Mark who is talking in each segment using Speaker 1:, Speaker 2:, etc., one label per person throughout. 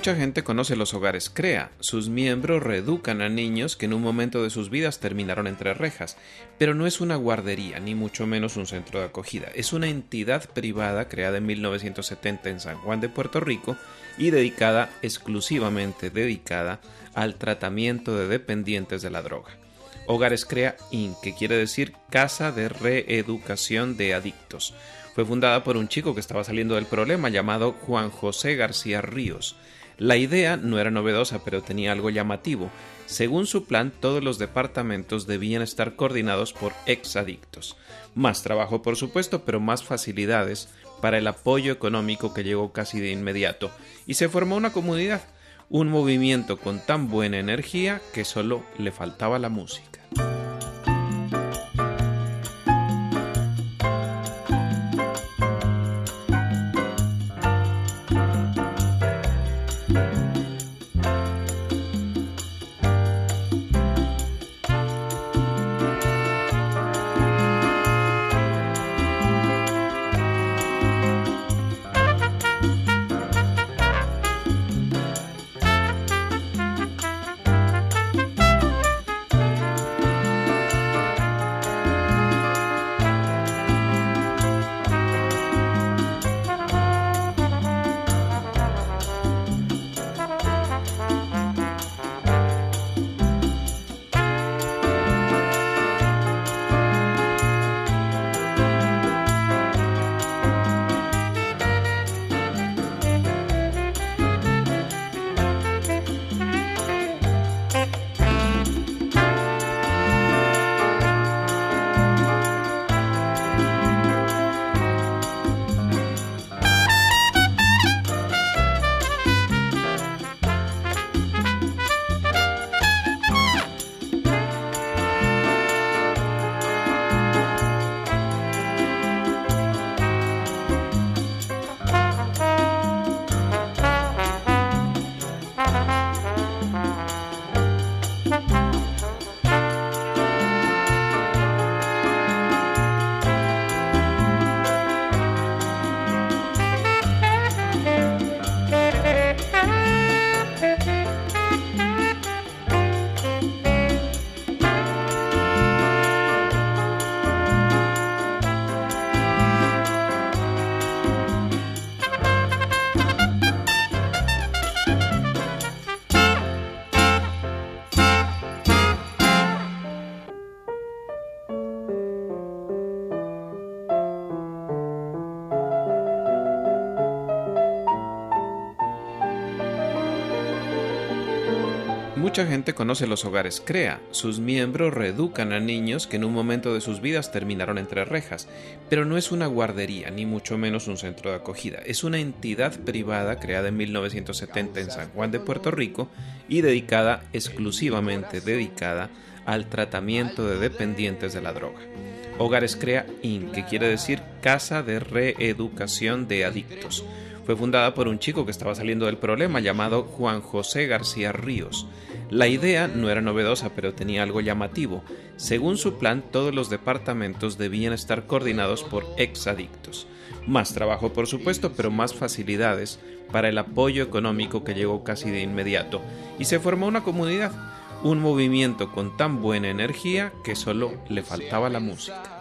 Speaker 1: Mucha gente conoce los hogares CREA. Sus miembros reeducan a niños que en un momento de sus vidas terminaron entre rejas. Pero no es una guardería, ni mucho menos un centro de acogida. Es una entidad privada creada en 1970 en San Juan de Puerto Rico y dedicada exclusivamente dedicada al tratamiento de dependientes de la droga. Hogares CREA Inc., que quiere decir Casa de Reeducación de Adictos. Fue fundada por un chico que estaba saliendo del problema llamado Juan José García Ríos. La idea no era novedosa, pero tenía algo llamativo. Según su plan, todos los departamentos debían estar coordinados por exadictos. Más trabajo, por supuesto, pero más facilidades para el apoyo económico que llegó casi de inmediato. Y se formó una comunidad, un movimiento con tan buena energía que solo le faltaba la música. Mucha gente conoce los hogares CREA. Sus miembros reeducan a niños que en un momento de sus vidas terminaron entre rejas. Pero no es una guardería, ni mucho menos un centro de acogida. Es una entidad privada creada en 1970 en San Juan de Puerto Rico y dedicada exclusivamente dedicada al tratamiento de dependientes de la droga. Hogares CREA Inc., que quiere decir Casa de Reeducación de Adictos. Fue fundada por un chico que estaba saliendo del problema llamado Juan José García Ríos. La idea no era novedosa, pero tenía algo llamativo. Según su plan, todos los departamentos debían estar coordinados por exadictos. Más trabajo, por supuesto, pero más facilidades para el apoyo económico que llegó casi de inmediato. Y se formó una comunidad, un movimiento con tan buena energía que solo le faltaba la música.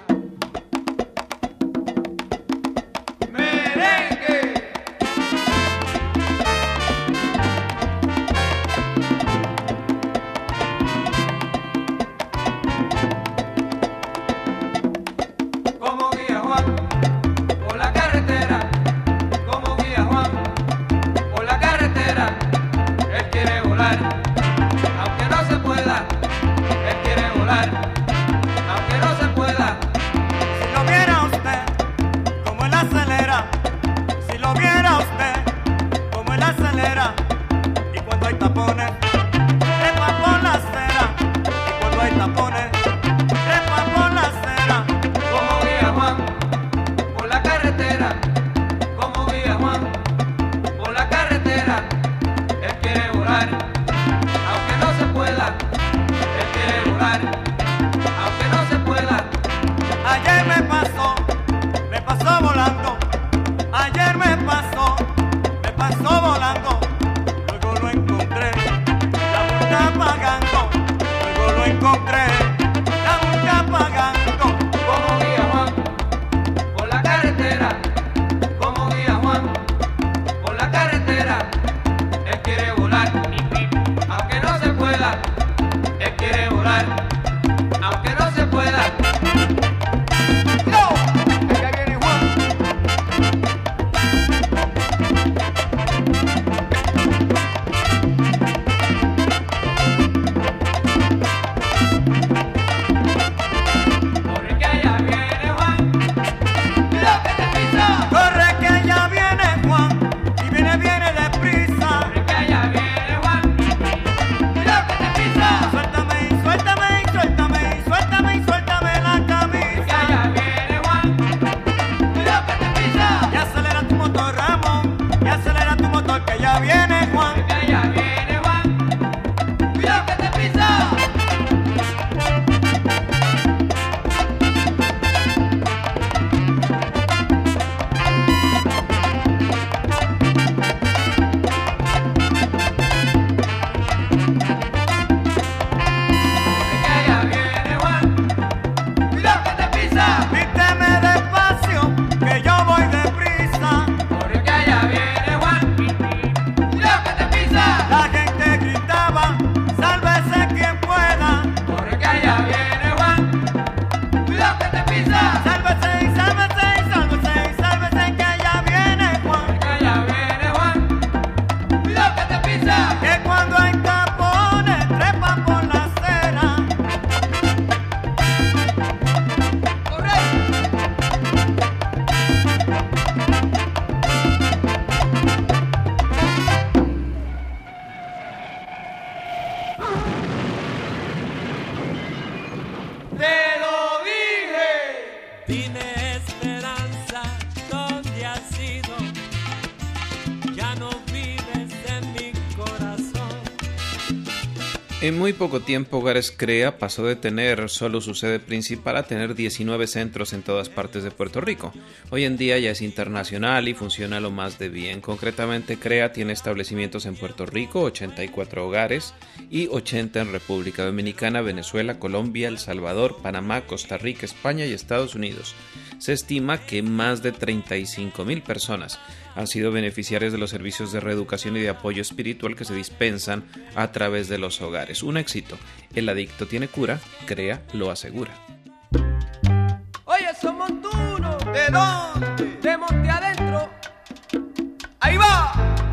Speaker 1: muy poco tiempo, Hogares Crea pasó de tener solo su sede principal a tener 19 centros en todas partes de Puerto Rico. Hoy en día ya es internacional y funciona lo más de bien. Concretamente, Crea tiene establecimientos en Puerto Rico, 84 hogares, y 80 en República Dominicana, Venezuela, Colombia, El Salvador, Panamá, Costa Rica, España y Estados Unidos. Se estima que más de 35 mil personas han sido beneficiarias de los servicios de reeducación y de apoyo espiritual que se dispensan a través de los hogares. Un éxito. El adicto tiene cura, crea, lo asegura.
Speaker 2: Oye, somos montuno.
Speaker 3: ¿De dónde?
Speaker 2: De Monte Adentro. Ahí va.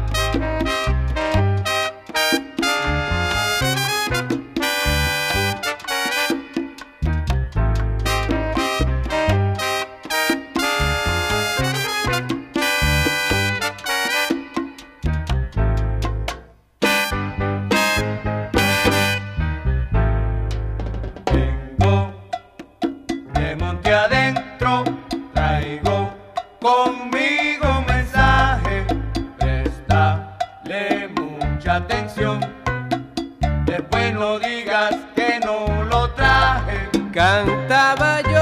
Speaker 3: Conmigo mensaje, prestale mucha atención. Después no digas que no lo traje.
Speaker 4: Cantaba yo.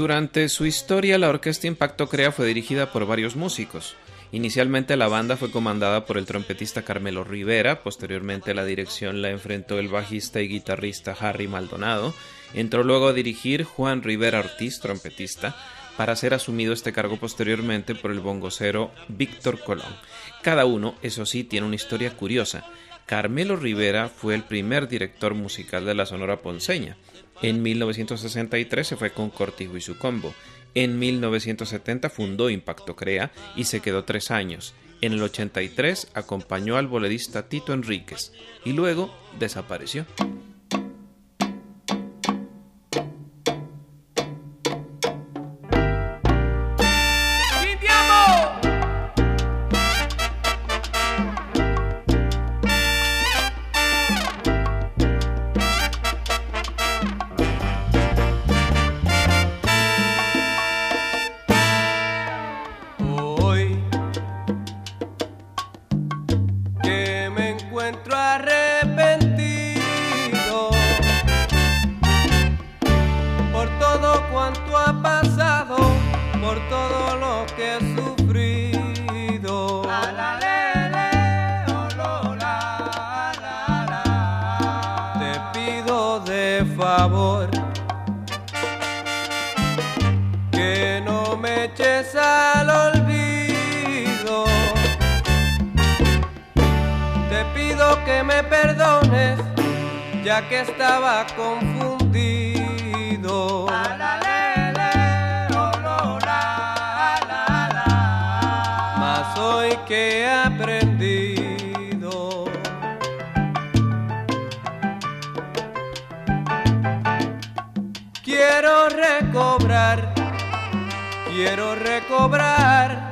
Speaker 1: Durante su historia, la orquesta Impacto Crea fue dirigida por varios músicos. Inicialmente la banda fue comandada por el trompetista Carmelo Rivera, posteriormente la dirección la enfrentó el bajista y guitarrista Harry Maldonado, entró luego a dirigir Juan Rivera Ortiz, trompetista, para ser asumido este cargo posteriormente por el bongocero Víctor Colón. Cada uno, eso sí, tiene una historia curiosa. Carmelo Rivera fue el primer director musical de la Sonora Ponceña. En 1963 se fue con Cortijo y su combo. En 1970 fundó Impacto Crea y se quedó tres años. En el 83 acompañó al bolerista Tito Enríquez y luego desapareció.
Speaker 4: Quiero recobrar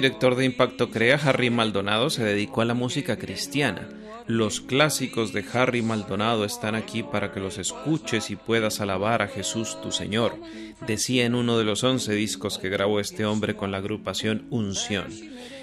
Speaker 1: director de impacto crea, Harry Maldonado, se dedicó a la música cristiana. Los clásicos de Harry Maldonado están aquí para que los escuches y puedas alabar a Jesús tu Señor, decía en uno de los once discos que grabó este hombre con la agrupación Unción.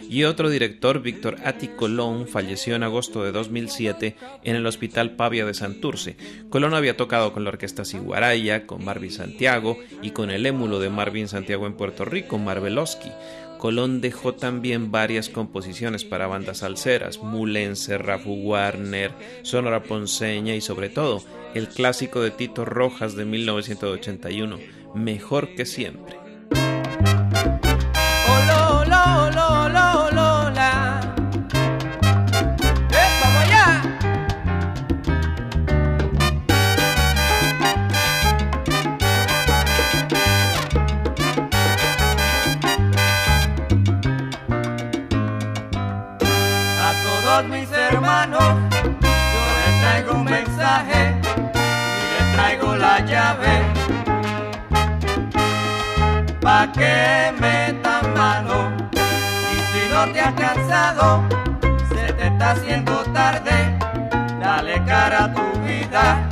Speaker 1: Y otro director, Víctor Ati Colón, falleció en agosto de 2007 en el Hospital Pavia de Santurce. Colón había tocado con la Orquesta Siguaraya, con Marvin Santiago y con el émulo de Marvin Santiago en Puerto Rico, Marvelowski. Colón dejó también varias composiciones para bandas salseras, Mulense, Rafu Warner, Sonora Ponceña y sobre todo el clásico de Tito Rojas de 1981, Mejor que siempre.
Speaker 3: Has cansado se te está haciendo tarde dale cara a tu vida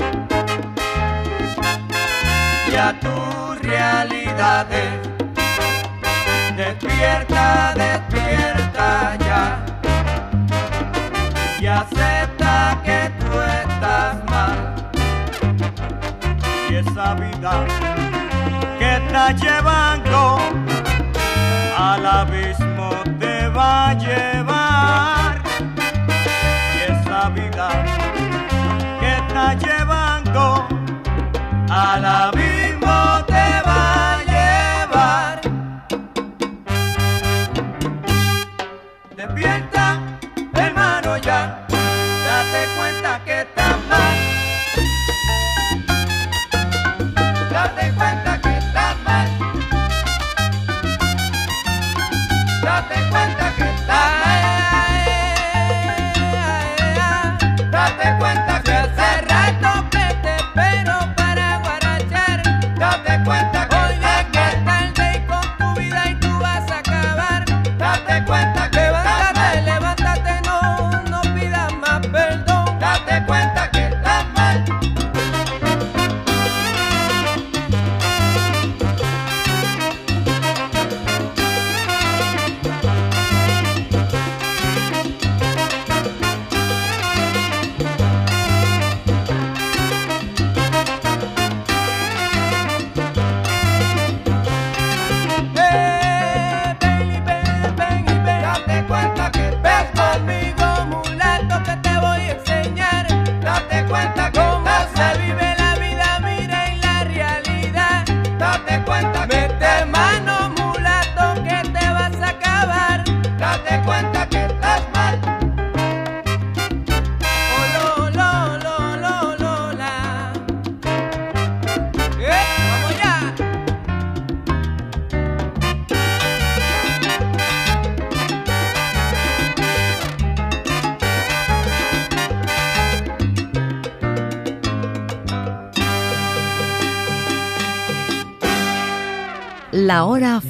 Speaker 3: y a tus realidades despierta despierta ya y acepta que tú estás mal. Y esa vida que estás llevando al abismo llevando al abismo te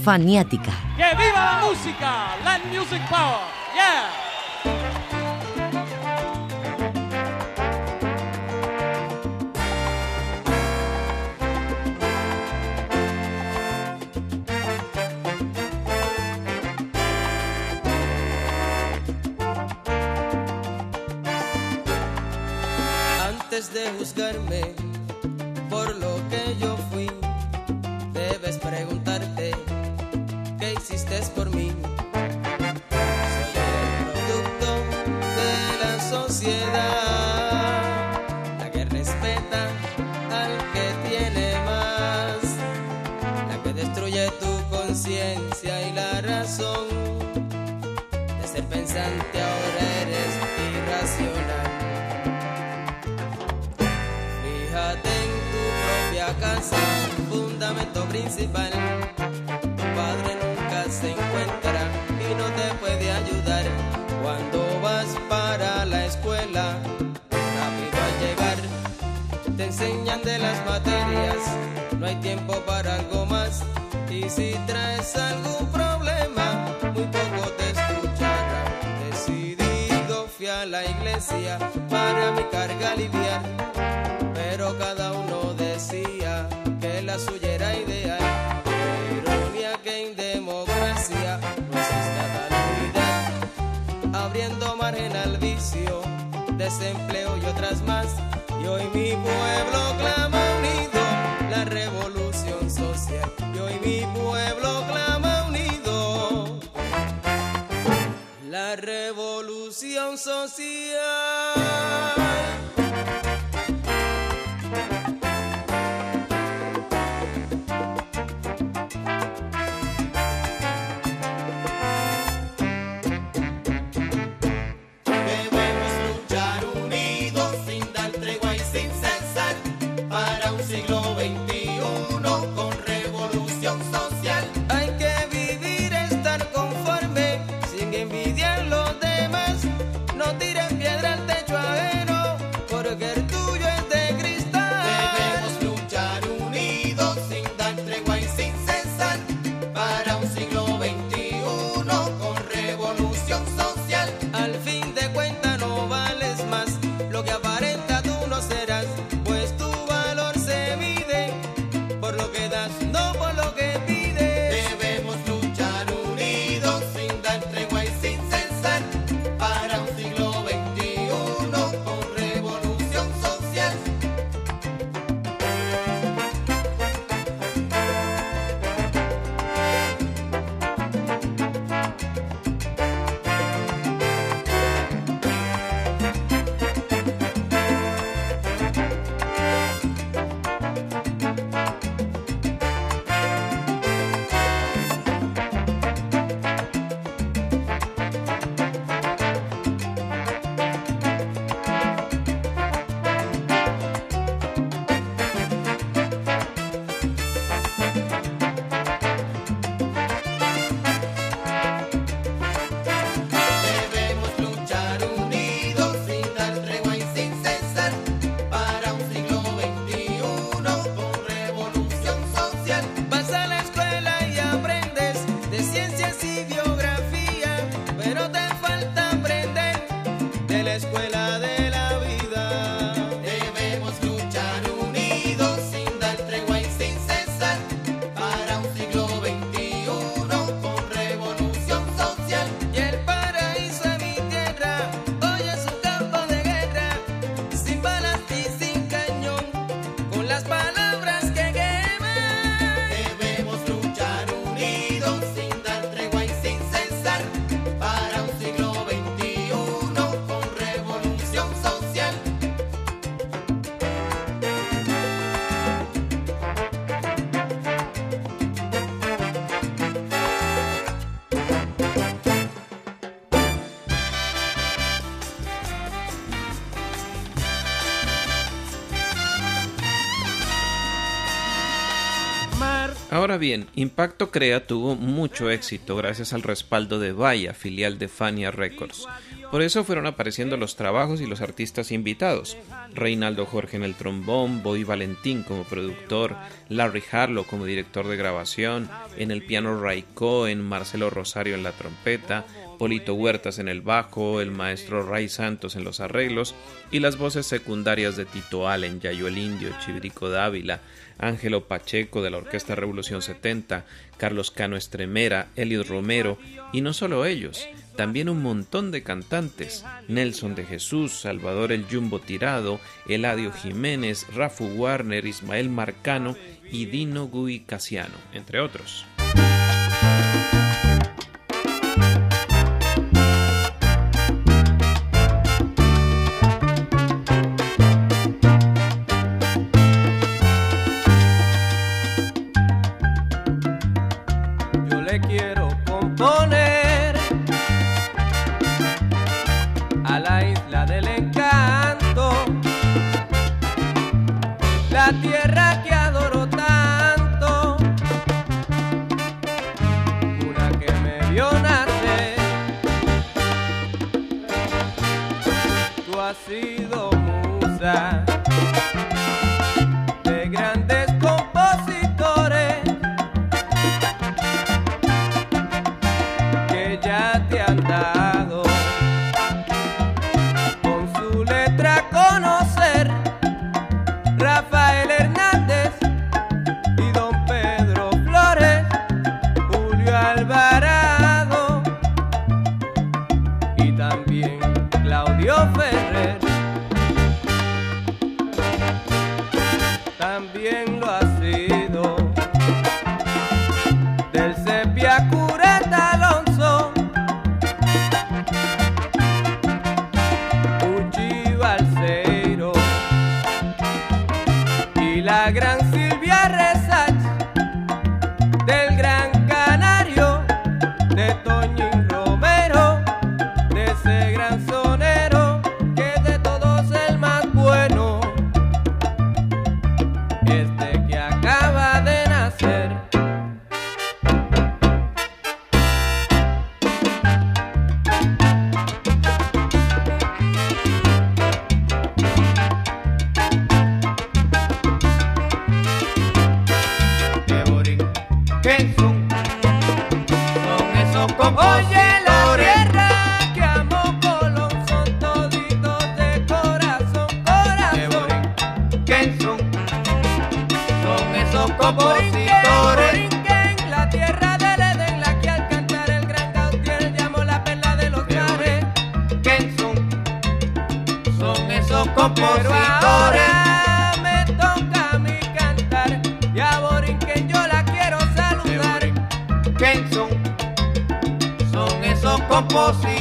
Speaker 5: faniática.
Speaker 6: ¡Que viva la música! Land Music Power. Yeah.
Speaker 7: Antes de juzgarme por lo que yo fui, debes preguntarte fundamento principal. Tu padre nunca se encuentra y no te puede ayudar. Cuando vas para la escuela, rápido al llegar, enseñan de las materias, no hay tiempo para algo más. Y si traes algún problema, muy poco te escucharán. Decidido fui a la iglesia para mi carga aliviar, pero cada uno decía que la suya desempleo y otras más. Y hoy mi pueblo clama unido la revolución social. Y hoy mi pueblo clama unido la revolución social.
Speaker 1: Ahora bien, Impacto Crea tuvo mucho éxito gracias al respaldo de Vaya, filial de Fania Records. Por eso fueron apareciendo los trabajos y los artistas invitados. Reinaldo Jorge en el trombón, Boy Valentín como productor, Larry Harlow como director de grabación, en el piano Ray Cohen, Marcelo Rosario en la trompeta, Polito Huertas en el bajo, el maestro Ray Santos en los arreglos y las voces secundarias de Tito Allen, Yayo el Indio, Chibrico Dávila, Ángelo Pacheco de la Orquesta Revolución 70, Carlos Cano Estremera, Eliot Romero y no solo ellos, también un montón de cantantes, Nelson de Jesús, Salvador el Jumbo Tirado, Eladio Jiménez, Rafu Warner, Ismael Marcano y Dino Gui Casiano, entre otros.
Speaker 2: somos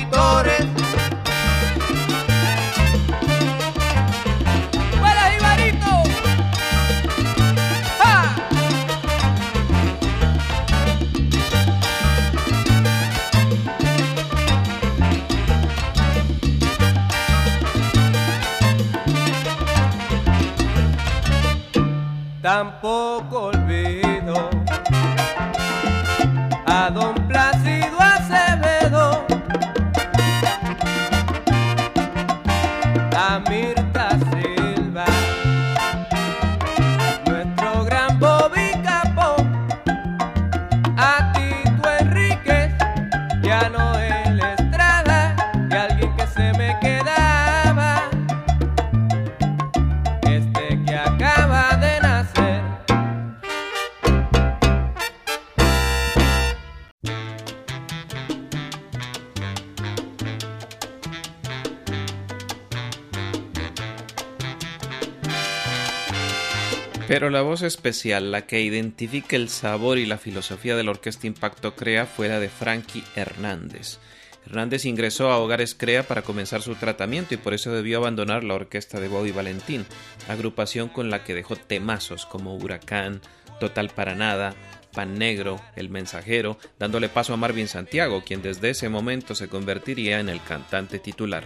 Speaker 4: Pero la
Speaker 1: voz especial, la que identifica el sabor y la filosofía de la orquesta Impacto Crea, fue la de Frankie Hernández. Hernández ingresó a Hogares Crea para comenzar su tratamiento y por eso debió abandonar la orquesta de Bobby Valentín, agrupación con la que dejó temazos como Huracán, Total para Nada, Pan Negro, El Mensajero, dándole paso a Marvin Santiago, quien desde ese momento se convertiría en el cantante titular.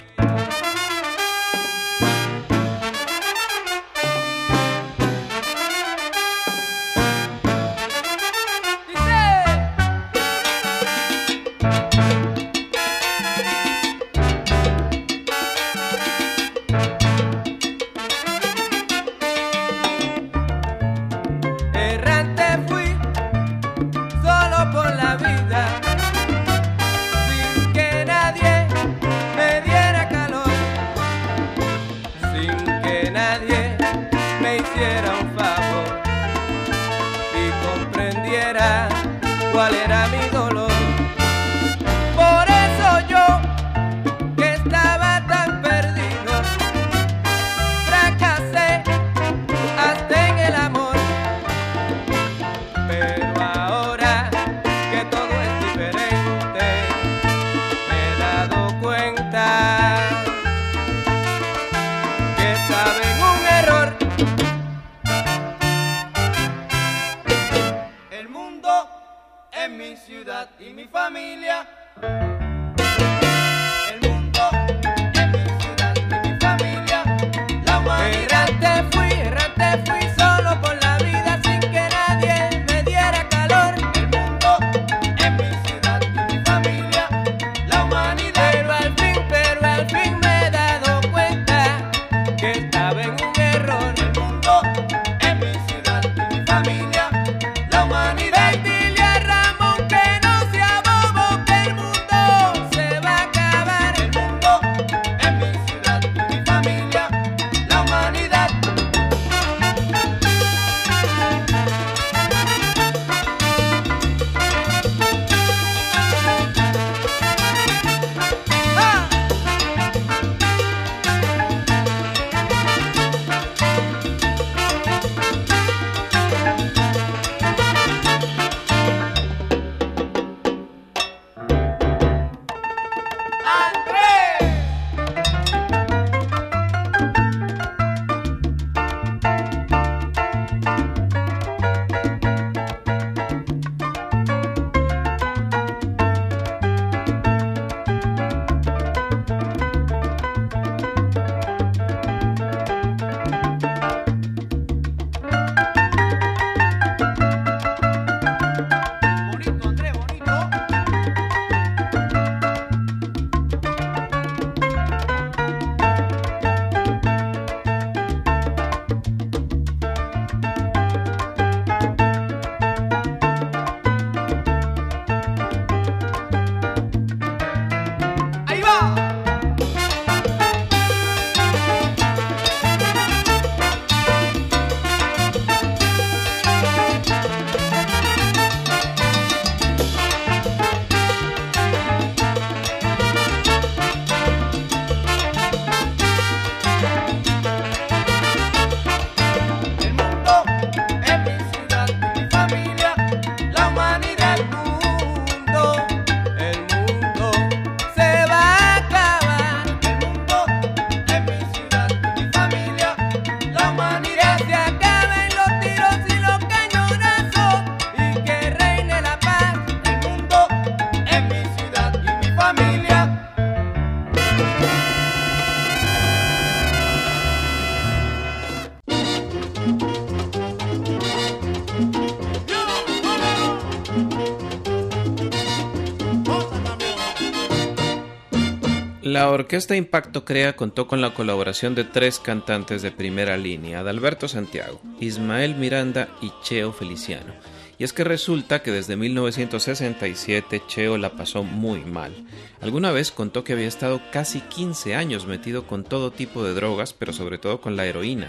Speaker 4: La
Speaker 1: orquesta Impacto Crea contó con la colaboración de tres cantantes de primera línea, Adalberto Santiago, Ismael Miranda y Cheo Feliciano. Y es que resulta que desde 1967 Cheo la pasó muy mal. Alguna vez contó que había estado casi 15 años metido con todo tipo de drogas, pero sobre todo con la heroína,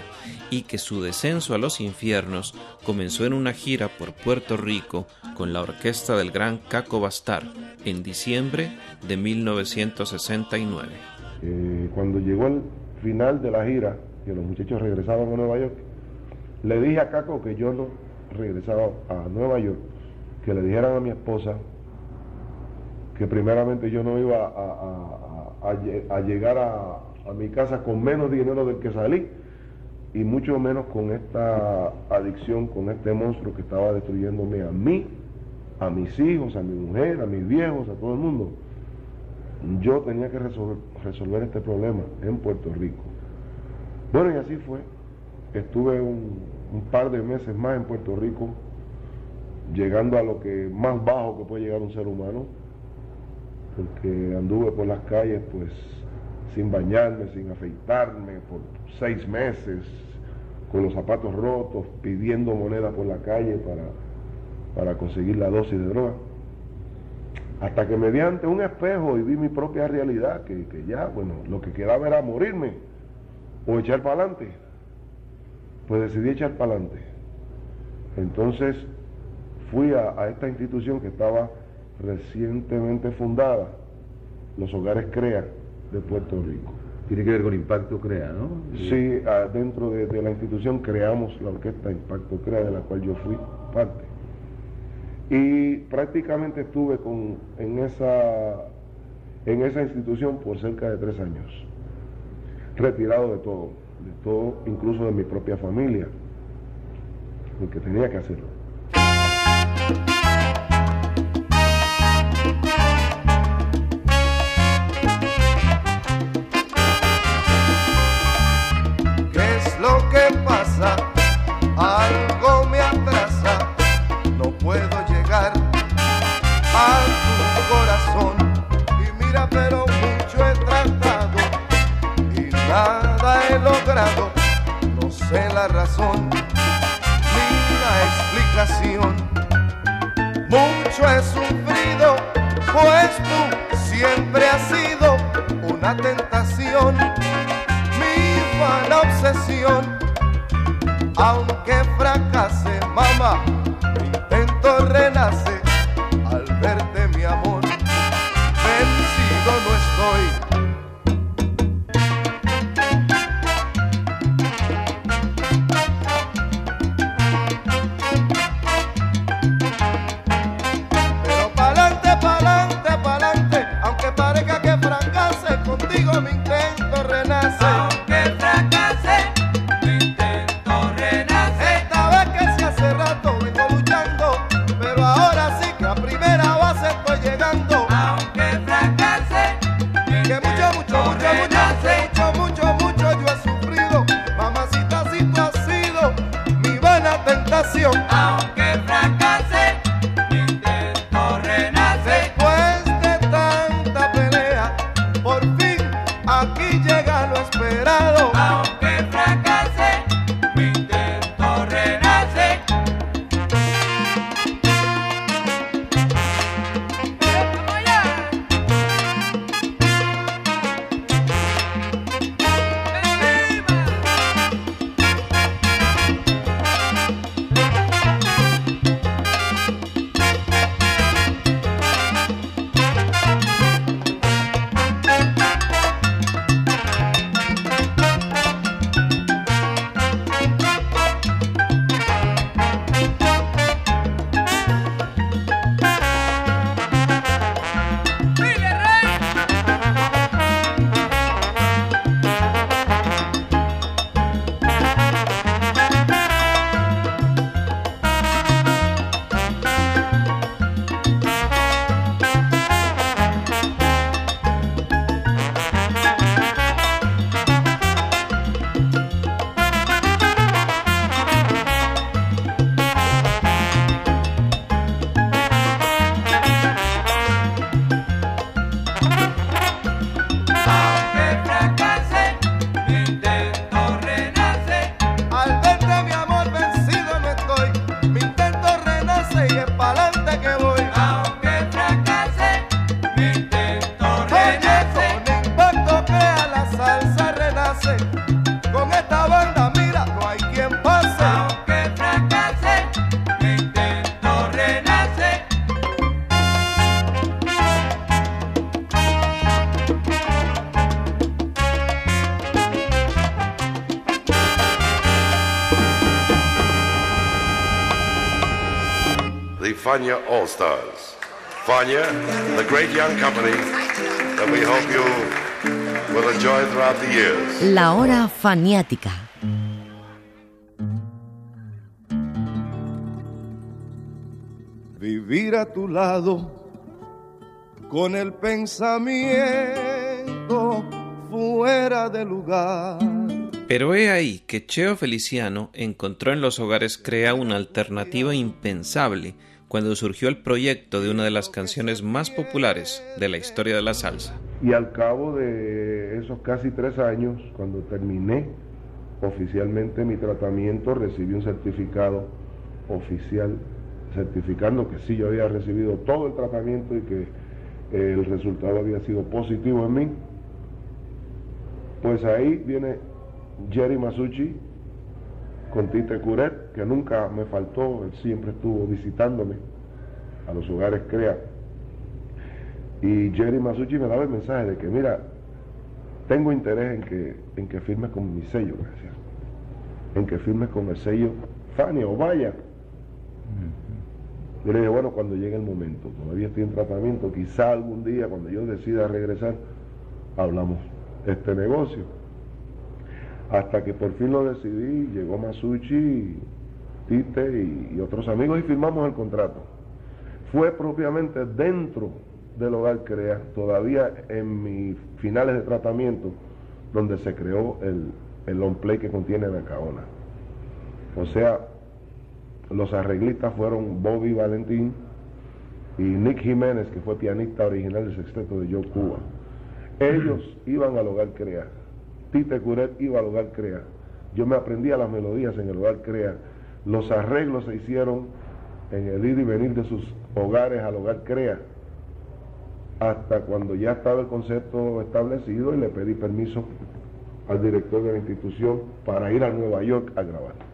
Speaker 1: y que su descenso a los infiernos comenzó en una gira por Puerto Rico con la orquesta del gran Caco Bastar en diciembre de 1969.
Speaker 8: Eh, cuando llegó el final de la gira, que los muchachos regresaban a Nueva York, le dije a Caco que yo no regresaba a Nueva York, que le dijeran a mi esposa que primeramente yo no iba a, a- a- a lle- a llegar a, a mi casa con menos dinero del que salí y mucho menos con esta adicción, con este monstruo que estaba destruyéndome a mí, a mis hijos, a mi mujer, a mis viejos, a todo el mundo. Yo tenía que resolver, resolver este problema en Puerto Rico. Bueno, y así fue. Estuve un, un par de meses más en Puerto Rico, llegando a lo que más bajo que puede llegar un ser humano, porque anduve por las calles pues sin bañarme, sin afeitarme por seis meses, con los zapatos rotos, pidiendo moneda por la calle para, para conseguir la dosis de droga. Hasta que mediante un espejo y vi mi propia realidad, que, que ya, bueno, lo que quedaba era morirme o echar para adelante. Pues decidí echar para adelante. Entonces fui a, a esta institución que estaba recientemente fundada, los Hogares CREA de Puerto Rico.
Speaker 9: Tiene que ver con Impacto Crea, ¿no?
Speaker 8: Sí, ah, dentro de, de la institución creamos la orquesta Impacto Crea, de la cual yo fui parte. Y prácticamente estuve con, en, esa, en esa institución por cerca de tres años, retirado de todo, de todo, incluso de mi propia familia, porque tenía que hacerlo.
Speaker 10: Fania All Stars. Fania, the great young company that we hope you will enjoy throughout the years.
Speaker 5: La hora faniática.
Speaker 11: Vivir a tu lado con el pensamiento fuera de lugar.
Speaker 1: Pero he ahí que Cheo Feliciano encontró en los hogares Crea una alternativa impensable cuando surgió el proyecto de una de las canciones más populares de la historia de la salsa.
Speaker 8: Y al cabo de esos casi tres años, cuando terminé oficialmente mi tratamiento, recibí un certificado oficial certificando que sí yo había recibido todo el tratamiento y que eh, el resultado había sido positivo en mí. Pues ahí viene Jerry Masucci con Tite Curet, que nunca me faltó, él siempre estuvo visitándome a los hogares CREA. Y Jerry Masucci me daba el mensaje de que, mira, tengo interés en que, en que firmes con mi sello, decía. en que firmes con el sello Fania o Vaya. Yo le dije, bueno, cuando llegue el momento, todavía estoy en tratamiento, quizá algún día cuando yo decida regresar, hablamos este negocio. Hasta que por fin lo decidí, llegó Masucci, Tite y, otros amigos y firmamos el contrato. Fue propiamente dentro del hogar CREA, todavía en mis finales de tratamiento, donde se creó el, el long play que contiene Nacaona. O sea, los arreglistas fueron Bobby Valentín y Nick Jiménez, que fue pianista original del sexteto de Joe Cuba. Ellos iban al hogar CREA. Tite Curet iba al hogar CREA. Yo me aprendía las melodías en el hogar CREA. Los arreglos se hicieron en el ir y venir de sus hogares al hogar CREA. Hasta cuando ya estaba el concepto establecido y le pedí permiso al director de la institución para ir a Nueva York a grabar.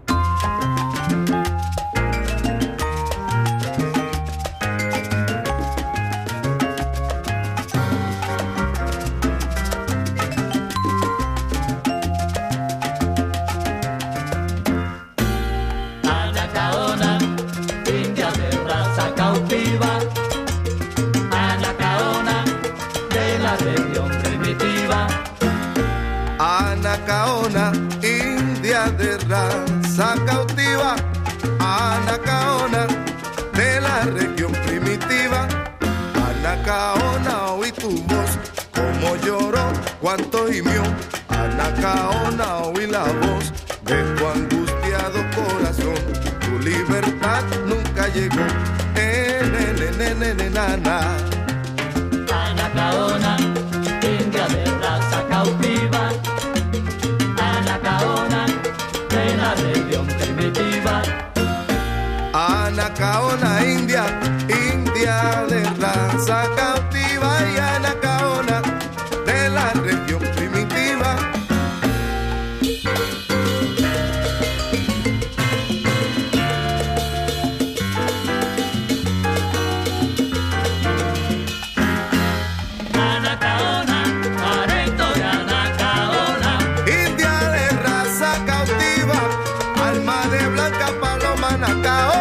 Speaker 2: De
Speaker 11: blanca paloma anacaona.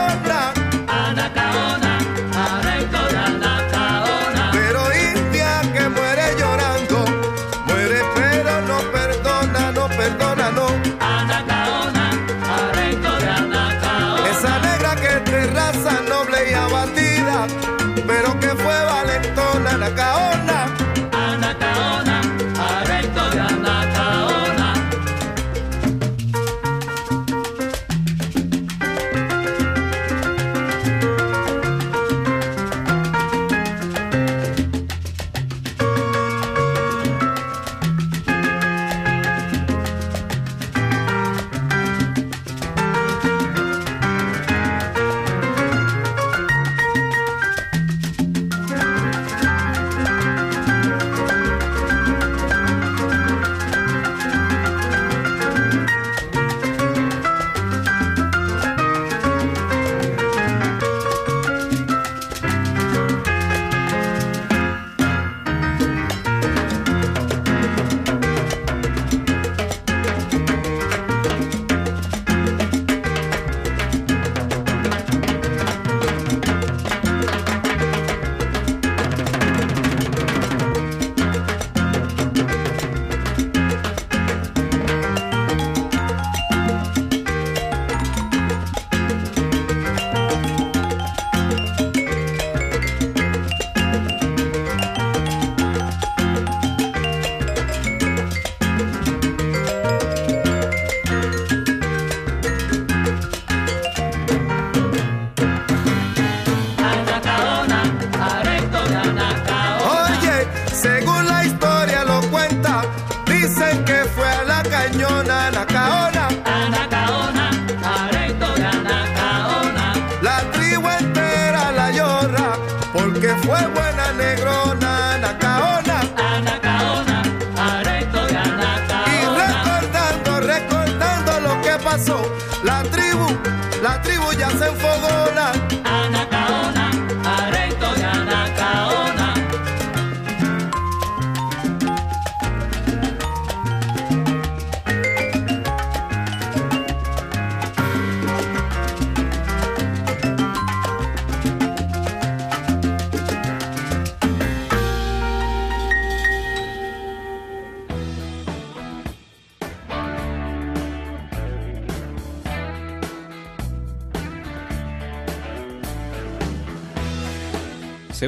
Speaker 8: Según la historia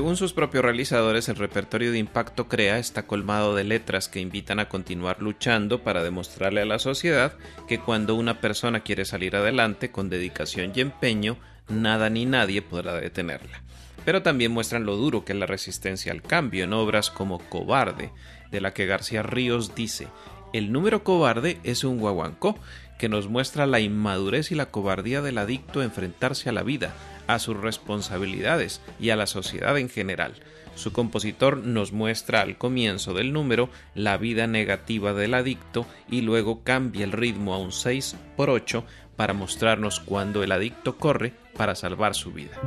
Speaker 1: Según sus propios realizadores, el repertorio de Impacto Crea está colmado de letras que invitan a continuar luchando para demostrarle a la sociedad que cuando una persona quiere salir adelante con dedicación y empeño, nada ni nadie podrá detenerla. Pero también muestran lo duro que es la resistencia al cambio en obras como Cobarde, de la que García Ríos dice, el número cobarde es un guaguancó que nos muestra la inmadurez y la cobardía del adicto a enfrentarse a la vida, a sus responsabilidades y a la sociedad en general. Su compositor nos muestra al comienzo del número la vida negativa del adicto y luego cambia el ritmo a un 6 por 8 para mostrarnos cuando el adicto corre para salvar su vida.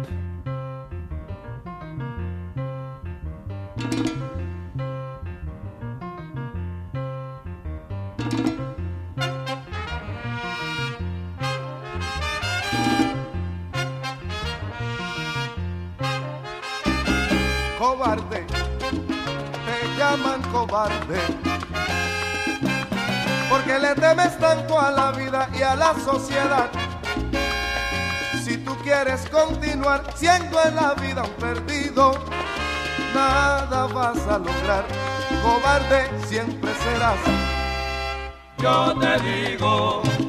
Speaker 8: Cobarde, te llaman cobarde. Porque le temes tanto a la vida y a la sociedad. Si tú quieres continuar siendo en la vida un perdido, nada vas a lograr. Cobarde siempre serás.
Speaker 11: Yo te digo.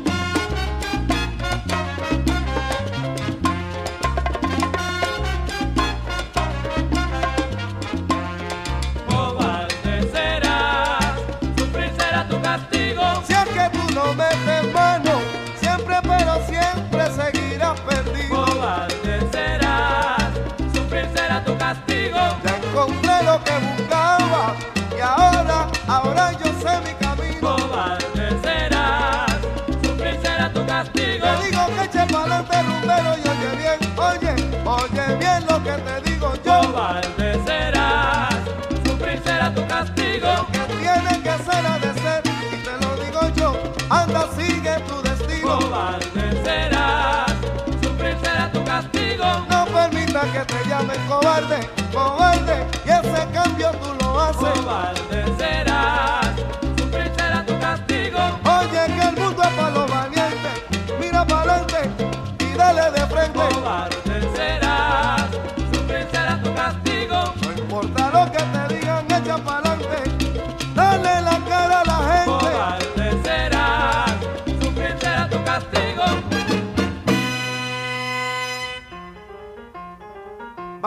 Speaker 8: Que te llamen cobarde, cobarde, y ese cambio tú lo haces.
Speaker 11: Cobarde serás, sufrir será tu castigo.
Speaker 8: Oye, que el mundo es para los valientes. Mira para adelante y dale de frente.
Speaker 11: Cobarde serás, sufrir será tu castigo.
Speaker 8: No importa lo que te digan, echa para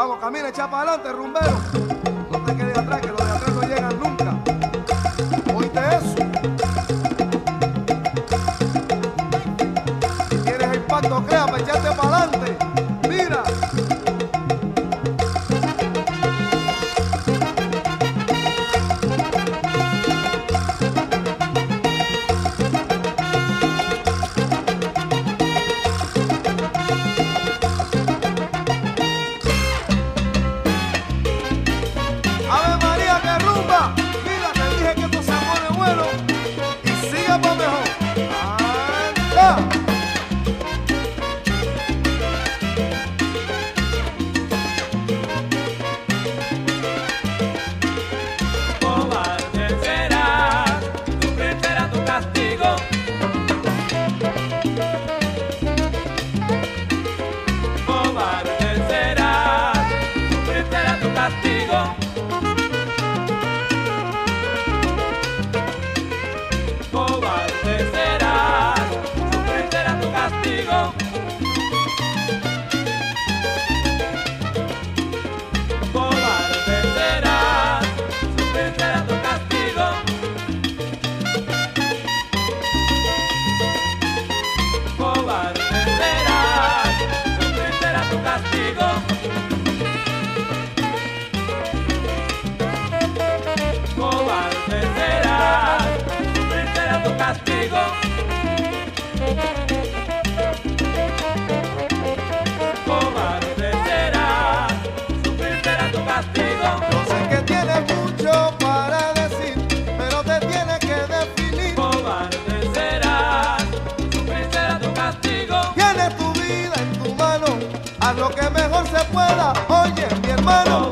Speaker 8: Camina, echa para adelante, rumbero. No te quedes atrás, que los
Speaker 11: Oye, mi hermano.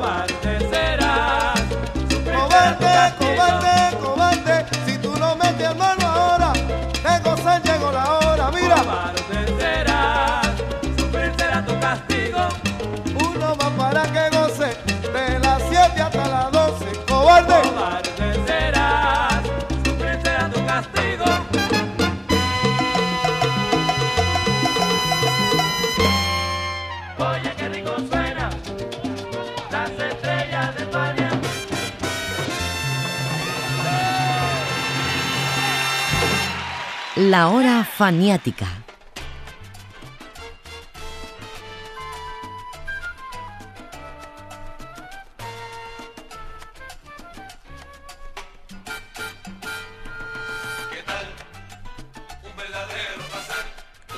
Speaker 11: La hora
Speaker 5: faniática.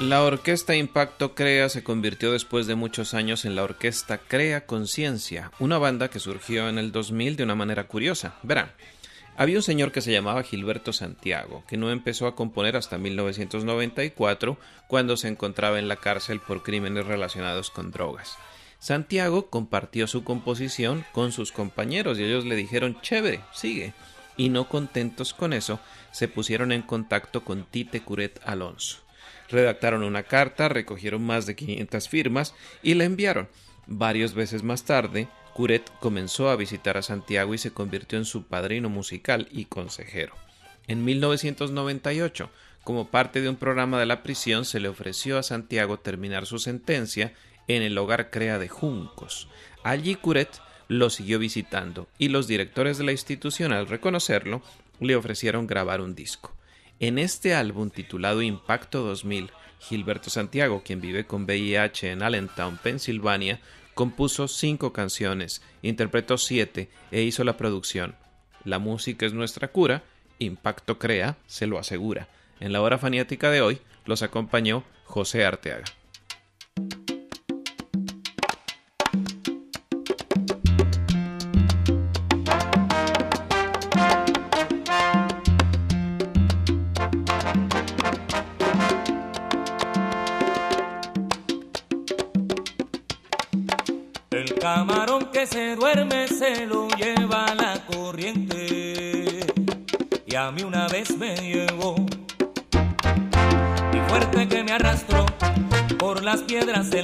Speaker 1: La orquesta Impacto Crea se convirtió después de muchos años en la orquesta Crea Conciencia, una banda que surgió en el 2000 de una manera curiosa. Verán, había un señor que se llamaba Gilberto Santiago, que no empezó a componer hasta 1994, cuando se encontraba en la cárcel por crímenes relacionados con drogas. Santiago compartió su composición con sus compañeros y ellos le dijeron, chévere, sigue. Y no contentos con eso, se pusieron en contacto con Tite Curet Alonso. Redactaron una carta, recogieron más de 500 firmas y la enviaron. Varios veces más tarde, Curet comenzó a visitar a Santiago y se convirtió en su padrino musical y consejero. En 1998, como parte de un programa de la prisión, se le ofreció a Santiago terminar su sentencia en el hogar Crea de Juncos. Allí Curet lo siguió visitando y los directores de la institución, al reconocerlo, le ofrecieron grabar un disco. En este álbum titulado Impacto 2000, Gilberto Santiago, quien vive con VIH en Allentown, Pensilvania, compuso cinco canciones, interpretó siete e hizo la producción. La música es nuestra cura, Impacto Crea se lo asegura. En la hora faniática de hoy los acompañó José Arteaga.
Speaker 12: Piedras del